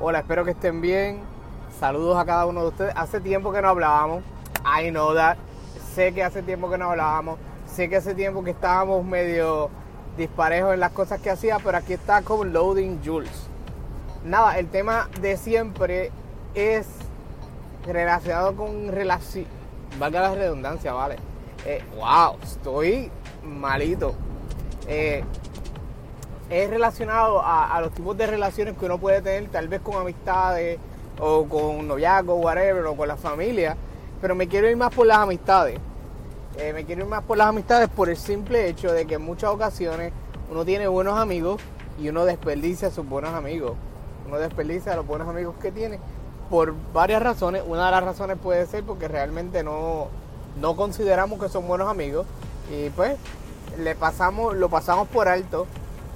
Hola, espero que estén bien. Saludos a cada uno de ustedes. Hace tiempo que no hablábamos. I know that. Sé que hace tiempo que no hablábamos. Sé que hace tiempo que estábamos medio disparejos en las cosas que hacía, pero aquí está con Loading Jules. Nada, el tema de siempre es relacionado con relación. Valga la redundancia, ¿vale? Eh, wow, estoy malito. Eh, es relacionado a, los tipos de relaciones que uno puede tener, tal vez con amistades o con noviazgo, whatever, o con la familia. Pero me quiero ir más por las amistades. Eh, me quiero ir más por las amistades por el simple hecho de que en muchas ocasiones uno tiene buenos amigos y uno desperdicia a sus buenos amigos. Uno desperdicia a los buenos amigos que tiene por varias razones. Una de las razones puede ser porque realmente no, no consideramos que son buenos amigos y pues le pasamos, lo pasamos por alto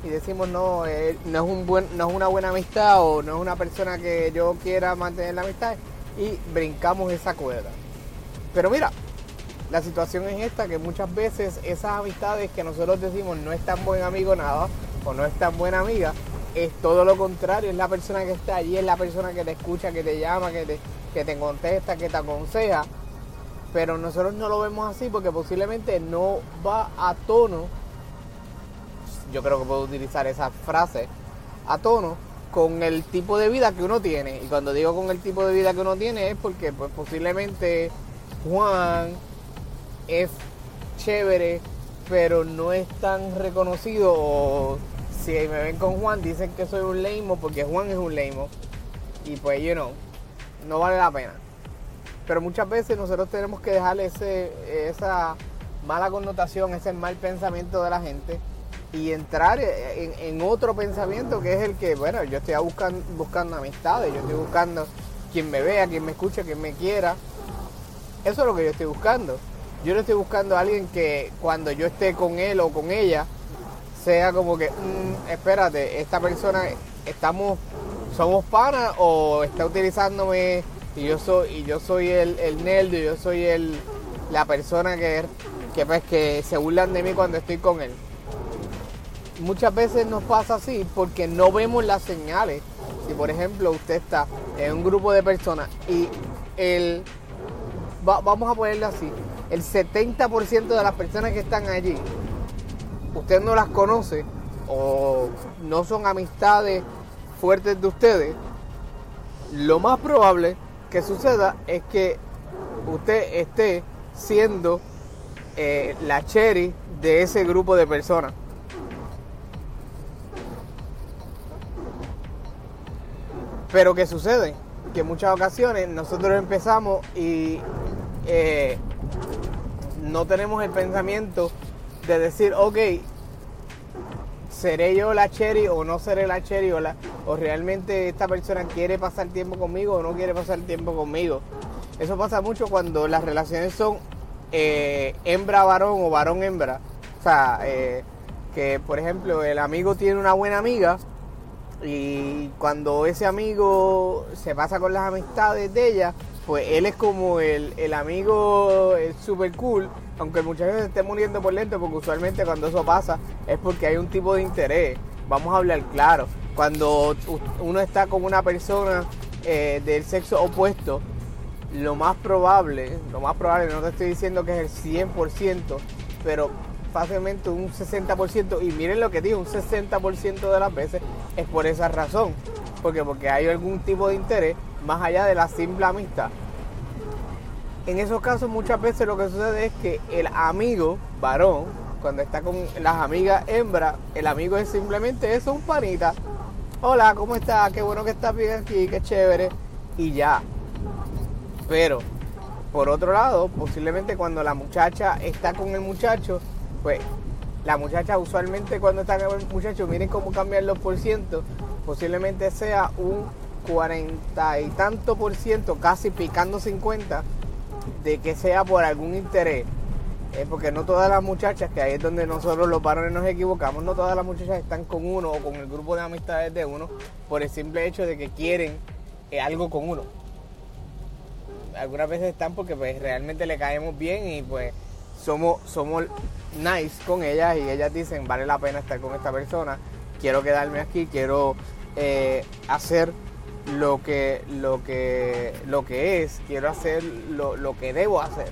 y decimos no, eh, no, es un buen, no es una buena amistad o no es una persona que yo quiera mantener la amistad y brincamos esa cuerda. Pero mira, la situación es esta, que muchas veces esas amistades que nosotros decimos no es tan buen amigo nada o no es tan buena amiga, es todo lo contrario, es la persona que está allí, es la persona que te escucha, que te llama, que te, que te contesta, que te aconseja. Pero nosotros no lo vemos así porque posiblemente no va a tono yo creo que puedo utilizar esa frase a tono con el tipo de vida que uno tiene. Y cuando digo con el tipo de vida que uno tiene es porque pues posiblemente Juan es chévere, pero no es tan reconocido. O si me ven con Juan dicen que soy un leimo porque Juan es un leimo. Y pues, you know, no vale la pena. Pero muchas veces nosotros tenemos que dejarle ese, esa mala connotación, ese mal pensamiento de la gente y entrar en, otro pensamiento que es el que, bueno, yo estoy buscando, buscando amistades, yo estoy buscando quien me vea, quien me escuche, quien me quiera. Eso es lo que yo estoy buscando. Yo no estoy buscando a alguien que cuando yo esté con él o con ella sea como que, mm, espérate, esta persona, estamos, somos panas o está utilizándome y yo soy, y yo soy el, el nerd y yo soy el, la persona que, que, pues, que se burlan de mí cuando estoy con él muchas veces nos pasa así porque no vemos las señales. Si por ejemplo usted está en un grupo de personas y el, vamos a ponerlo así, el 70% de las personas que están allí, usted no las conoce o no son amistades fuertes de ustedes, lo más probable que suceda es que usted esté siendo eh, la cherry de ese grupo de personas. Pero ¿qué sucede? Que en muchas ocasiones nosotros empezamos y eh, no tenemos el pensamiento de decir, ok, ¿seré yo la cherry o no seré la cherry? O, o realmente esta persona quiere pasar tiempo conmigo o no quiere pasar tiempo conmigo. Eso pasa mucho cuando las relaciones son eh, hembra-varón o varón-hembra. O sea, eh, que por ejemplo el amigo tiene una buena amiga y cuando ese amigo se pasa con las amistades de ella, pues él es como el, el amigo super cool, aunque muchas veces esté muriendo por lento, porque usualmente cuando eso pasa es porque hay un tipo de interés. Vamos a hablar claro. Cuando uno está con una persona eh, del sexo opuesto, lo más probable, lo más probable, no te estoy diciendo que es el 100%, pero fácilmente un 60%, y miren lo que digo, un 60% de las veces es por esa razón. porque Porque hay algún tipo de interés más allá de la simple amistad. En esos casos muchas veces lo que sucede es que el amigo varón, cuando está con las amigas hembras, el amigo es simplemente eso, un panita. Hola, ¿cómo estás? Qué bueno que estás bien aquí, qué chévere. Y ya. Pero, por otro lado, posiblemente cuando la muchacha está con el muchacho, pues la muchacha usualmente cuando está con el muchacho, miren cómo cambian los por ciento, posiblemente sea un cuarenta y tanto por ciento, casi picando 50, de que sea por algún interés. porque no todas las muchachas, que ahí es donde nosotros los varones nos equivocamos, no todas las muchachas están con uno o con el grupo de amistades de uno por el simple hecho de que quieren eh, algo con uno. Algunas veces están porque pues realmente le caemos bien y pues somos, somos nice con ellas y ellas dicen, vale la pena estar con esta persona, quiero quedarme aquí, quiero eh, hacer lo que, lo que, lo que es, quiero hacer lo, lo que debo hacer.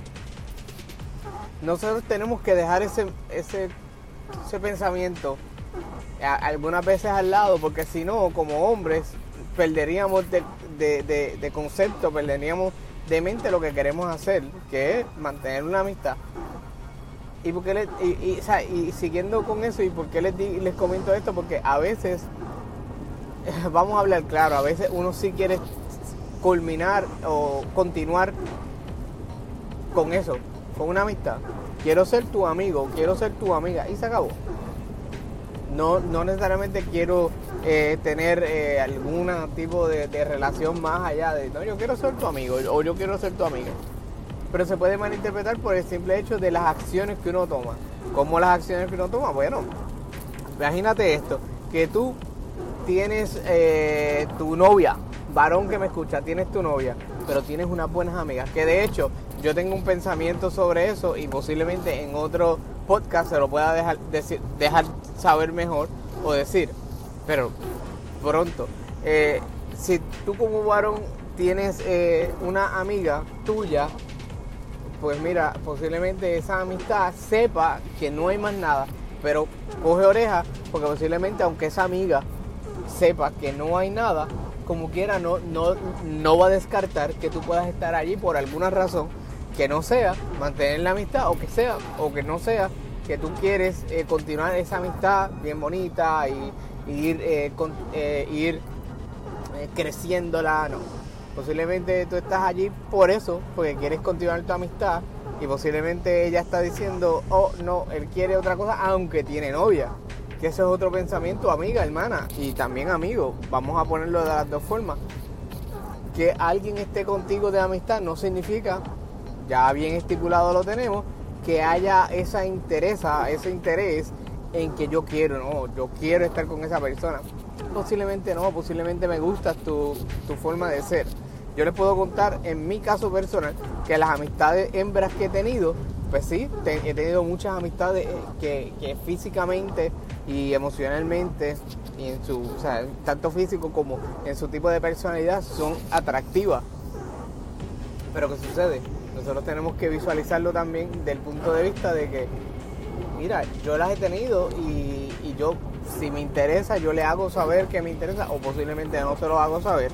Nosotros tenemos que dejar ese, ese, ese pensamiento algunas veces al lado, porque si no, como hombres, perderíamos de, de, de, concepto, perderíamos de mente lo que queremos hacer, que es mantener una amistad. Y, porque le, y, y, siguiendo con eso, ¿y por qué les, les comento esto? Porque a veces, vamos a hablar claro, a veces uno sí quiere culminar o continuar con eso, con una amistad. Quiero ser tu amigo, quiero ser tu amiga, y se acabó. No, no necesariamente quiero eh, tener eh, algún tipo de, relación más allá de, no, yo quiero ser tu amigo o yo quiero ser tu amiga. Pero se puede malinterpretar por el simple hecho de las acciones que uno toma. ¿Cómo las acciones que uno toma? Bueno, imagínate esto, que tú tienes eh, tu novia, varón que me escucha, tienes tu novia, pero tienes unas buenas amigas, que de hecho yo tengo un pensamiento sobre eso y posiblemente en otro podcast se lo pueda dejar, dejar saber mejor o decir. Pero pronto, eh, si tú como varón tienes eh, una amiga tuya, pues mira, posiblemente esa amistad sepa que no hay más nada, pero coge oreja, porque posiblemente aunque esa amiga sepa que no hay nada, como quiera no, no, no va a descartar que tú puedas estar allí por alguna razón que no sea mantener la amistad o que sea o que no sea que tú quieres eh, continuar esa amistad bien bonita y, ir, eh, eh, ir creciéndola, no. Posiblemente tú estás allí por eso, porque quieres continuar tu amistad y posiblemente ella está diciendo, oh no, él quiere otra cosa aunque tiene novia. Que eso es otro pensamiento, amiga, hermana y también amigo. Vamos a ponerlo de las dos formas. Que alguien esté contigo de amistad no significa ya bien estipulado lo tenemos, que haya esa interés, ese interés en que yo quiero, no, yo quiero estar con esa persona. Posiblemente no, posiblemente me gusta tu, forma de ser. Yo les puedo contar en mi caso personal que las amistades hembras que he tenido, pues sí, he tenido muchas amistades que, que, físicamente y emocionalmente, y en su, o sea, tanto físico como en su tipo de personalidad, son atractivas. Pero ¿qué sucede? nosotros tenemos que visualizarlo también del punto de vista de que, mira, yo las he tenido y, yo, si me interesa, yo le hago saber que me interesa o posiblemente no se lo hago saber.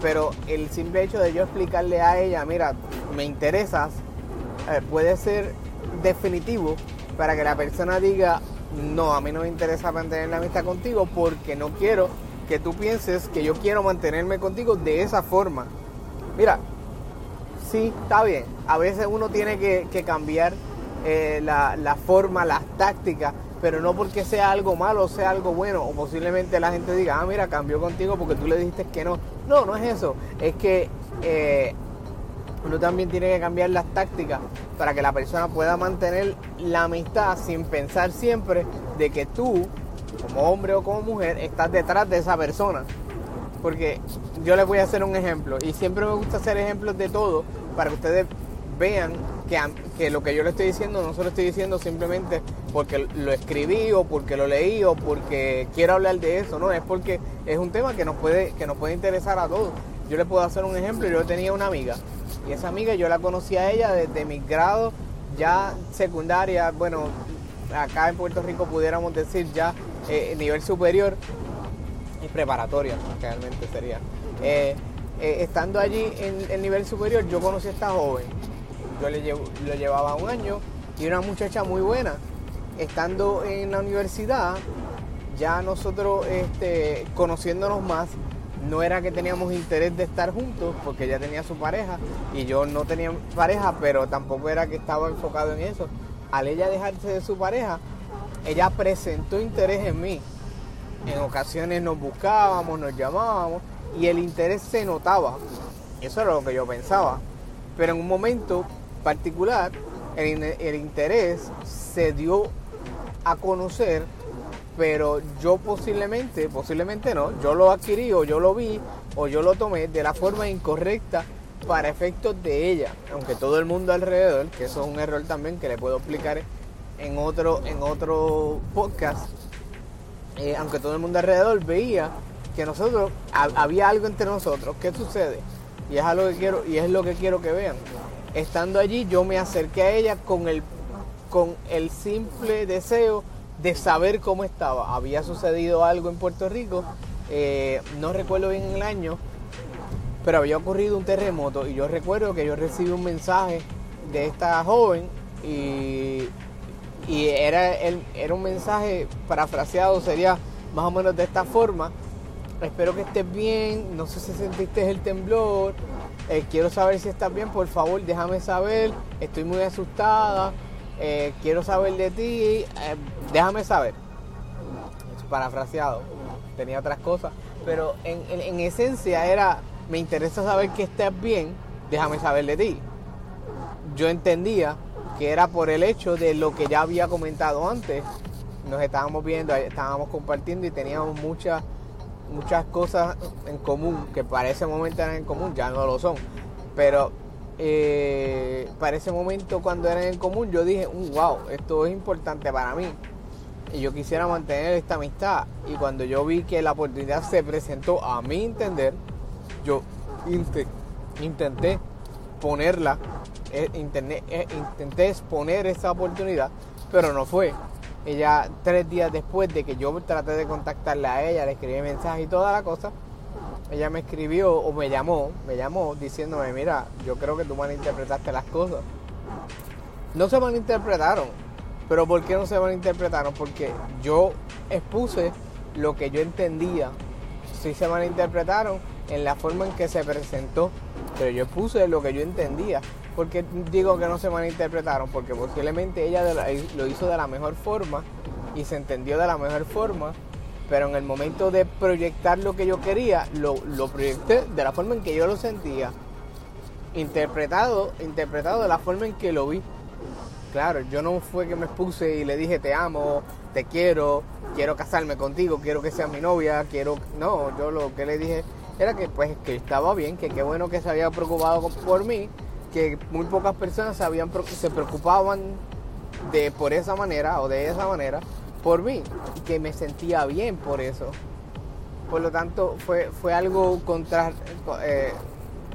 Pero el simple hecho de yo explicarle a ella, mira, me interesas, eh, puede ser definitivo para que la persona diga, no, a mí no me interesa mantener la amistad contigo porque no quiero que tú pienses que yo quiero mantenerme contigo de esa forma. Mira, sí, está bien. A veces uno tiene que, cambiar eh, la, forma, las tácticas, pero no porque sea algo malo o sea algo bueno, o posiblemente la gente diga, ah, mira, cambió contigo porque tú le dijiste que no. No, no es eso. Es que eh, uno también tiene que cambiar las tácticas para que la persona pueda mantener la amistad sin pensar siempre de que tú, como hombre o como mujer, estás detrás de esa persona. Porque yo les voy a hacer un ejemplo y siempre me gusta hacer ejemplos de todo para que ustedes vean que, que, lo que yo le estoy diciendo no se lo estoy diciendo simplemente porque lo escribí o porque lo leí o porque quiero hablar de eso, no, es porque es un tema que nos puede, que nos puede interesar a todos. Yo le puedo hacer un ejemplo, yo tenía una amiga y esa amiga yo la conocí a ella desde mi grado ya secundaria, bueno, acá en Puerto Rico pudiéramos decir ya eh, nivel superior y preparatoria, realmente sería. Eh, eh, estando allí en el nivel superior, yo conocí a esta joven. Yo le lo llevaba un año y una muchacha muy buena. Estando en la universidad, ya nosotros este, conociéndonos más, no era que teníamos interés de estar juntos, porque ella tenía su pareja y yo no tenía pareja, pero tampoco era que estaba enfocado en eso. Al ella dejarse de su pareja, ella presentó interés en mí. En ocasiones nos buscábamos, nos llamábamos y el interés se notaba. Eso era lo que yo pensaba. Pero en un momento particular, el, interés se dio a conocer, pero yo posiblemente, posiblemente no, yo lo adquirí o yo lo vi o yo lo tomé de la forma incorrecta para efectos de ella, aunque todo el mundo alrededor, que eso es un error también que le puedo explicar en otro, en otro podcast, eh, aunque todo el mundo alrededor veía que nosotros, había algo entre nosotros. ¿Qué sucede? Y es algo que quiero, y es lo que quiero que vean. Estando allí, yo me acerqué a ella con el, con el simple deseo de saber cómo estaba. Había sucedido algo en Puerto Rico, eh, no recuerdo bien el año, pero había ocurrido un terremoto y yo recuerdo que yo recibí un mensaje de esta joven y, y era, era un mensaje parafraseado, sería más o menos de esta forma. Espero que estés bien, no sé si sentiste el temblor, eh, quiero saber si estás bien, por favor déjame saber, estoy muy asustada, eh, quiero saber de ti, eh, déjame saber. Parafraseado, tenía otras cosas, pero en, en esencia era, me interesa saber que estés bien, déjame saber de ti. Yo entendía que era por el hecho de lo que ya había comentado antes. Nos estábamos viendo, estábamos compartiendo y teníamos muchas muchas cosas en común que para ese momento eran en común, ya no lo son. Pero eh, para ese momento cuando eran en común yo dije, wow, uh, esto es importante para mí. Y yo quisiera mantener esta amistad. Y cuando yo vi que la oportunidad se presentó a mi entender, yo intenté ponerla eh, eh, intenté exponer esa oportunidad, pero no fue. Ella, tres días después de que yo traté de contactarle a ella, le escribí mensaje y toda la cosa, ella me escribió o me llamó, me llamó diciéndome, mira, yo creo que tú malinterpretaste las cosas. No se malinterpretaron, pero ¿por qué no se malinterpretaron? Porque yo expuse lo que yo entendía. Sí se malinterpretaron en la forma en que se presentó, pero yo expuse lo que yo entendía. Porque digo que no se malinterpretaron? Porque posiblemente ella lo hizo de la mejor forma y se entendió de la mejor forma, pero en el momento de proyectar lo que yo quería, lo, proyecté de la forma en que yo lo sentía, interpretado, interpretado de la forma en que lo vi. Claro, yo no fue que me expuse y le dije te amo, te quiero, quiero casarme contigo, quiero que seas mi novia, quiero... No, yo lo que le dije era que pues que estaba bien, que qué bueno que se había preocupado por mí que muy pocas personas se preocupaban de por esa manera o de esa manera por mí que me sentía bien por eso. Por lo tanto, fue, fue algo contra, eh,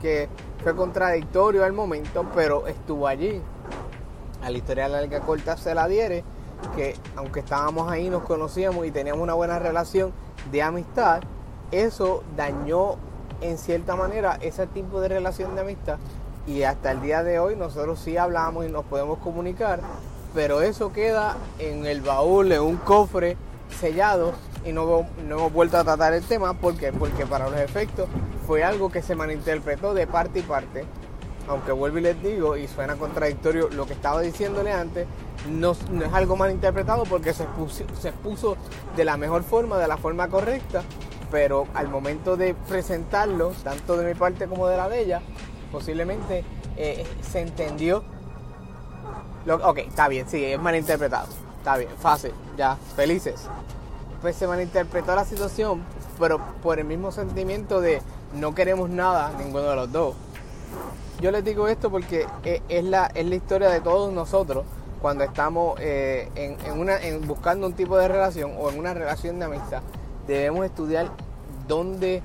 que fue contradictorio al momento, pero estuvo allí. A la historia larga corta se la adhiere que aunque estábamos ahí, nos conocíamos y teníamos una buena relación de amistad, eso dañó en cierta manera ese tipo de relación de amistad y hasta el día de hoy nosotros sí hablamos y nos podemos comunicar, pero eso queda en el baúl, en un cofre sellado y no, no hemos vuelto a tratar el tema. ¿Por Porque para los efectos fue algo que se malinterpretó de parte y parte. Aunque vuelvo y les digo, y suena contradictorio lo que estaba diciéndole antes, no, es algo malinterpretado porque se se expuso de la mejor forma, de la forma correcta, pero al momento de presentarlo, tanto de mi parte como de la de ella, posiblemente eh, se entendió. Ok, está bien, sí, es malinterpretado. Está bien, fácil, ya, felices. Pues se malinterpretó la situación, pero por el mismo sentimiento de no queremos nada, ninguno de los dos. Yo les digo esto porque eh, es la, es la historia de todos nosotros cuando estamos eh, en, una, en buscando un tipo de relación o en una relación de amistad. Debemos estudiar dónde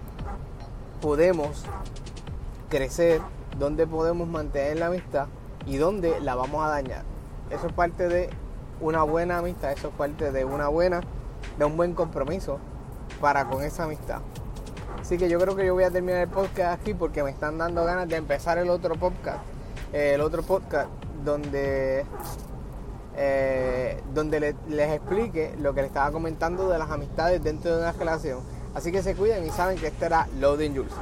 podemos crecer, dónde podemos mantener la amistad y dónde la vamos a dañar. Eso es parte de una buena amistad, eso es parte de una buena, de un buen compromiso para con esa amistad. Así que yo creo que yo voy a terminar el podcast aquí porque me están dando ganas de empezar el otro podcast, eh, el otro podcast donde eh, donde les explique lo que les estaba comentando de las amistades dentro de una relación. Así que se cuiden y saben que este era Loading Jules.